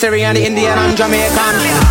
The Indian and Jamaican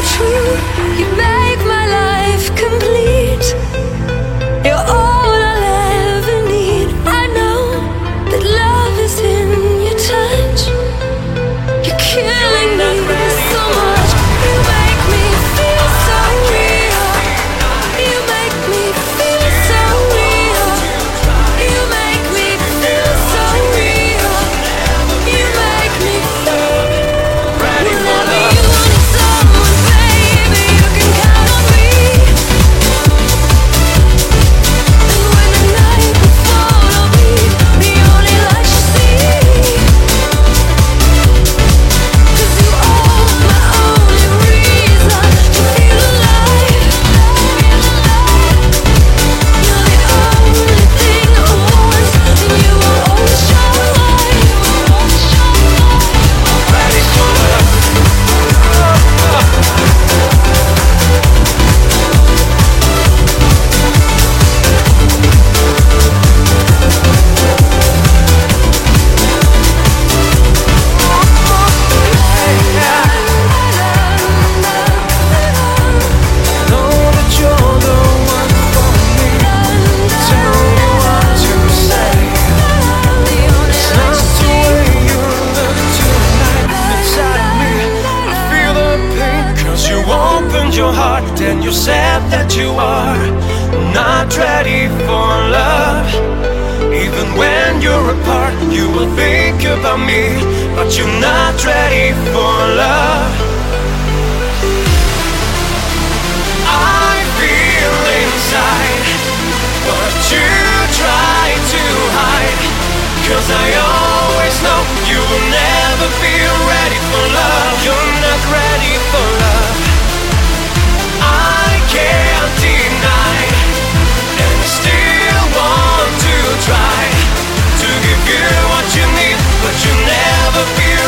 about me, You will never be ready for love. You're not ready for love. I can't deny, and still want to try to give you what you need, but you never.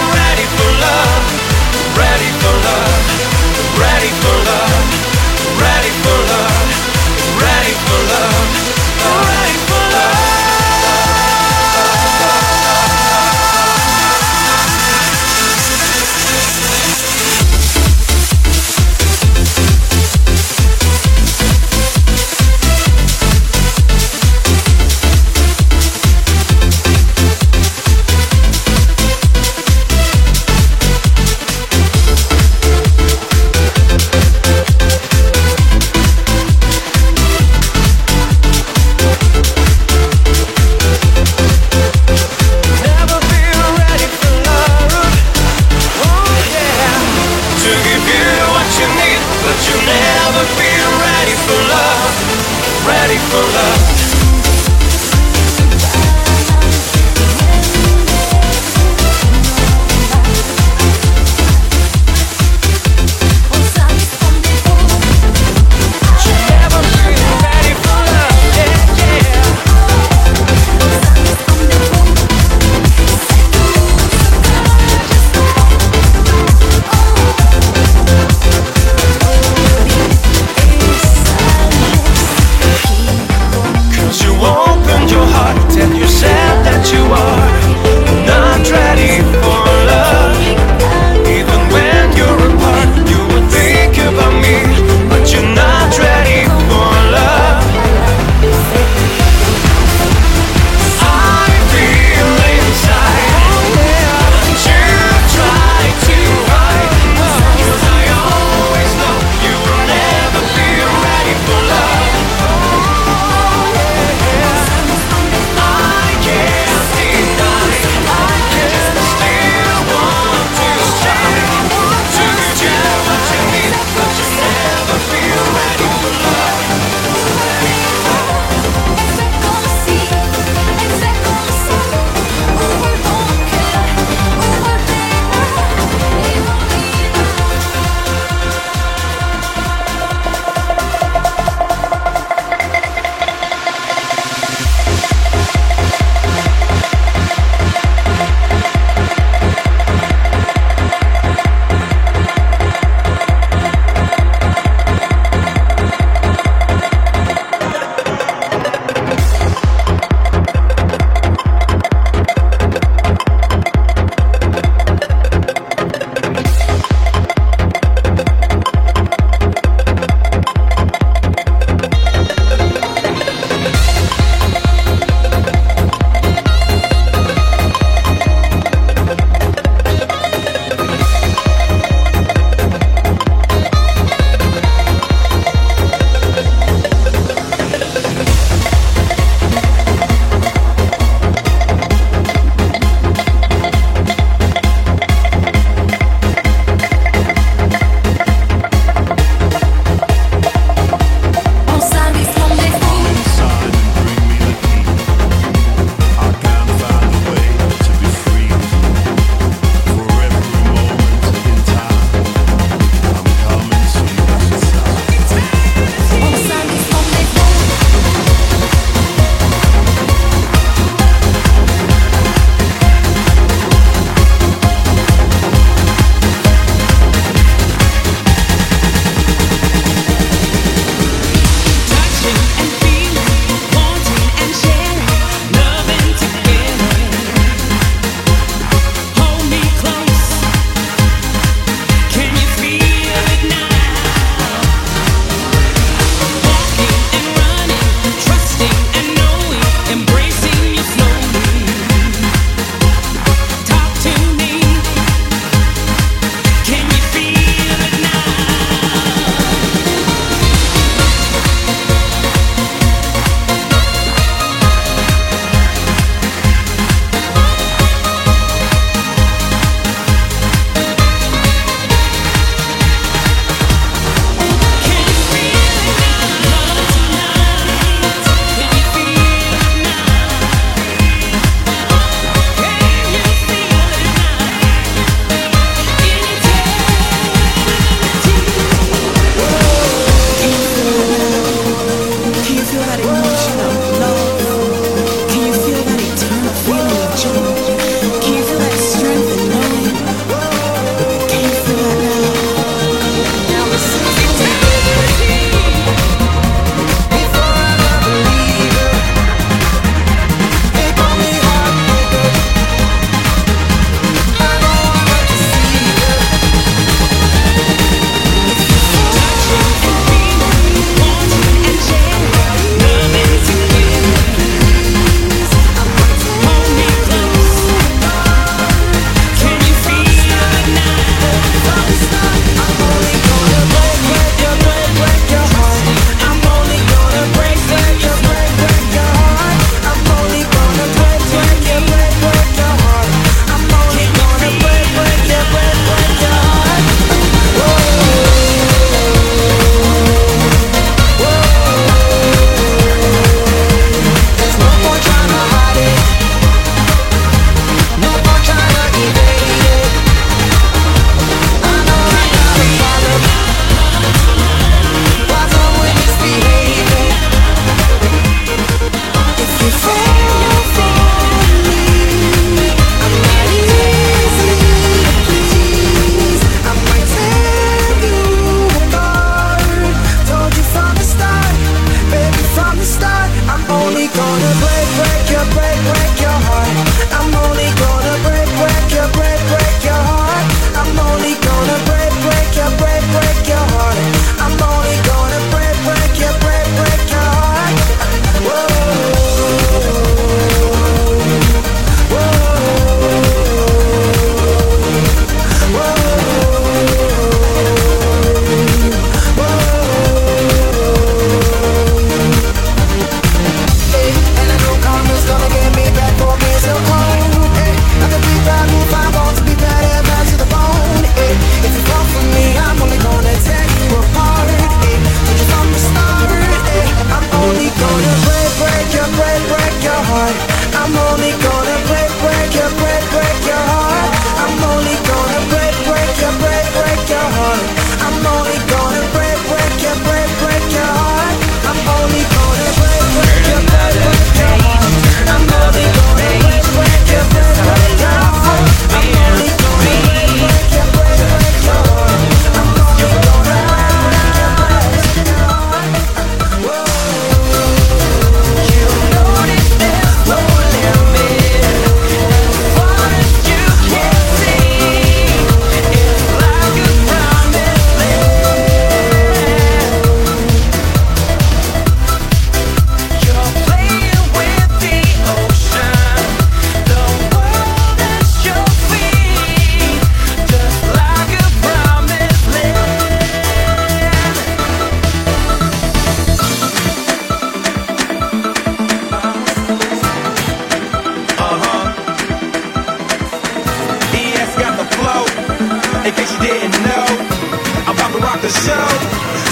the show.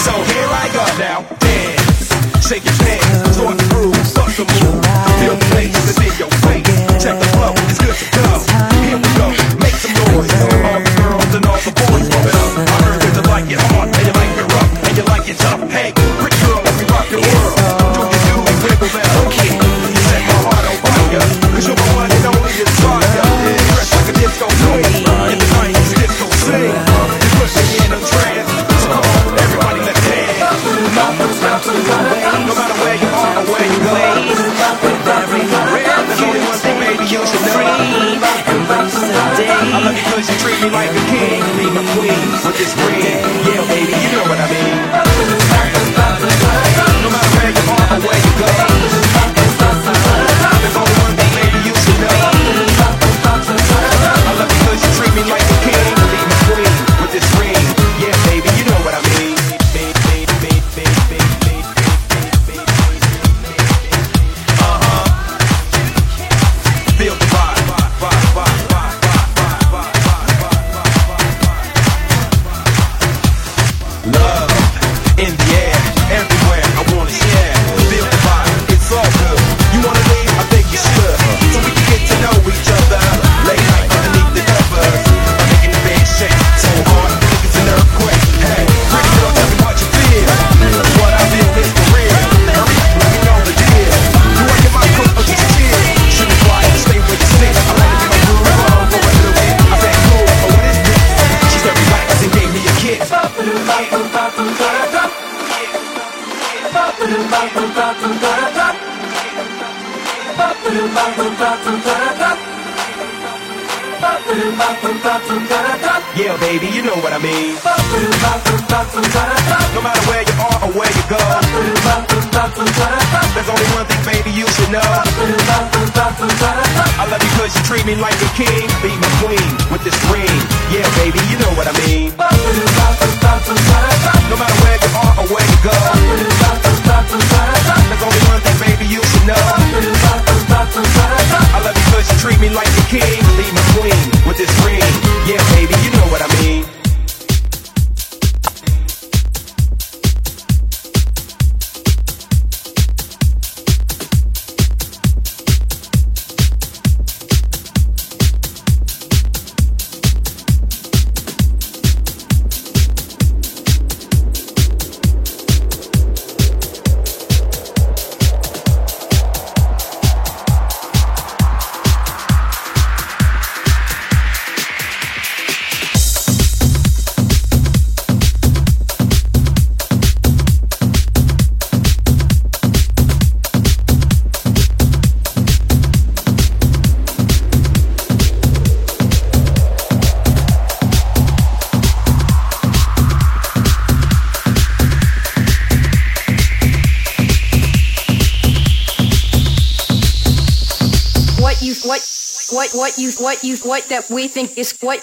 So here I go now. Dance, shake your hands, join the groove, start the move. Feel the place to see your Ba-ba-da-ba-ba-ba-ba-ba-ba yeah, baby, you know what I mean. No matter where you are or where you go, there's only one thing, baby, you should know. I love you cause you treat me like a king. Be my queen with this ring. Yeah, baby, you know what I mean. No matter where you are or where you go. There's only one thing, baby, you should know. I love you you treat me like a king. Leave my queen with this ring. Yeah, baby, you know what I mean. what you what you what that we think is what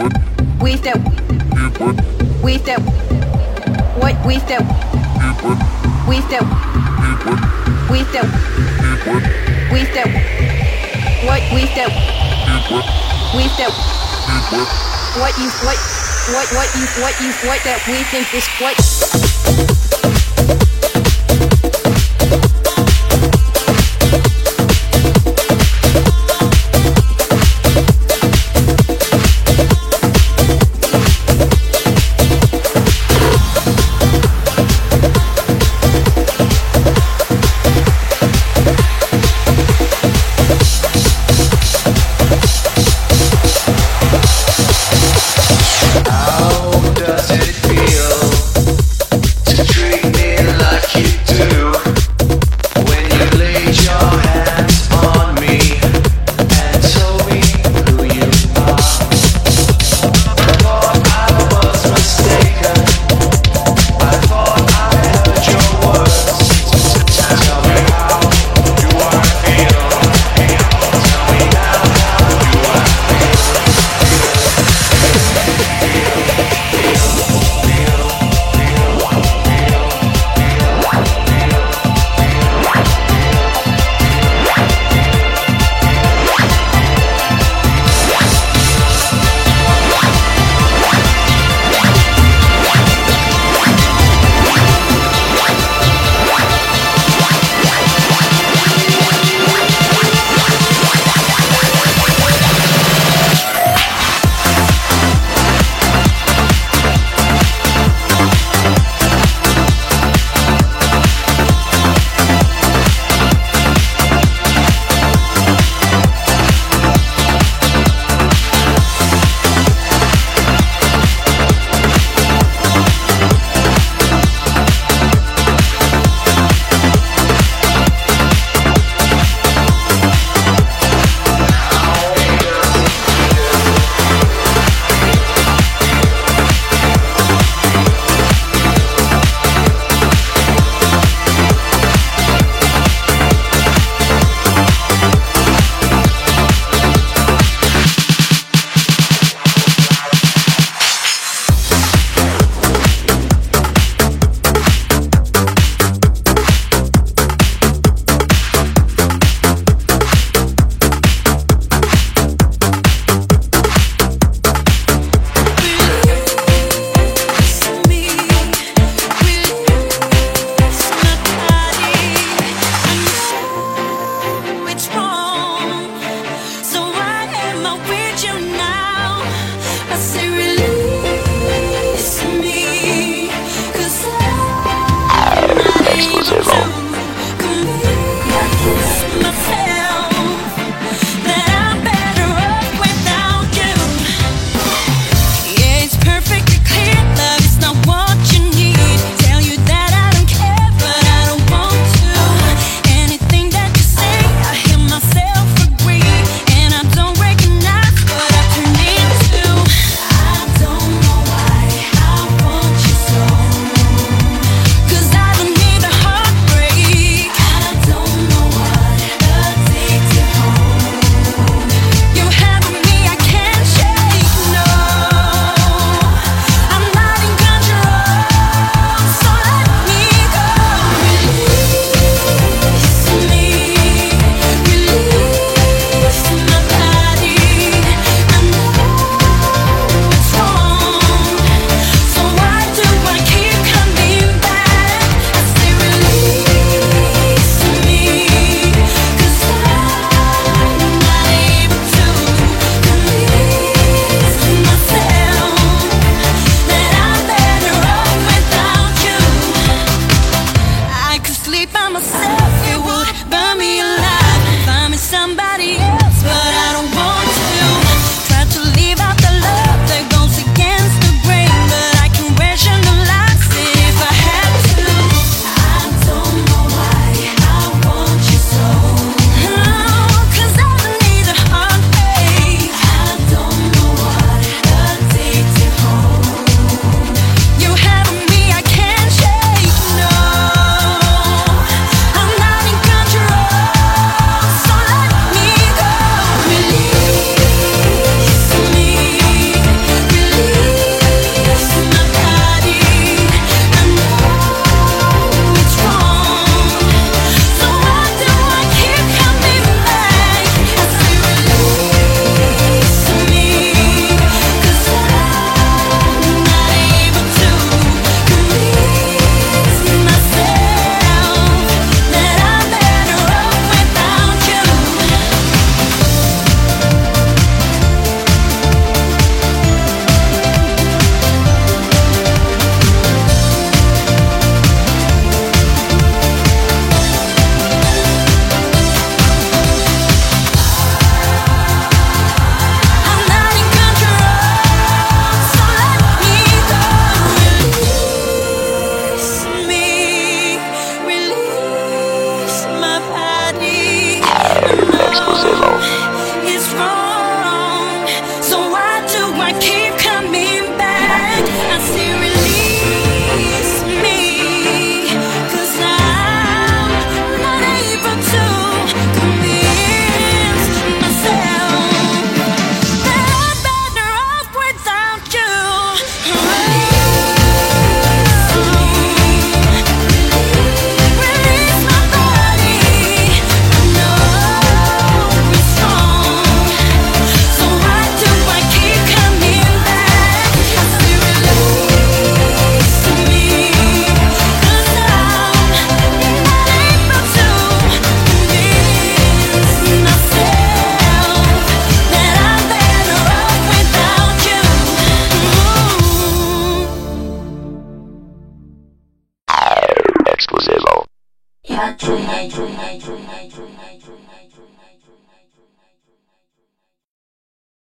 we that we that what we that we that we that we that what we that we that what you what what what you what you what that we think is what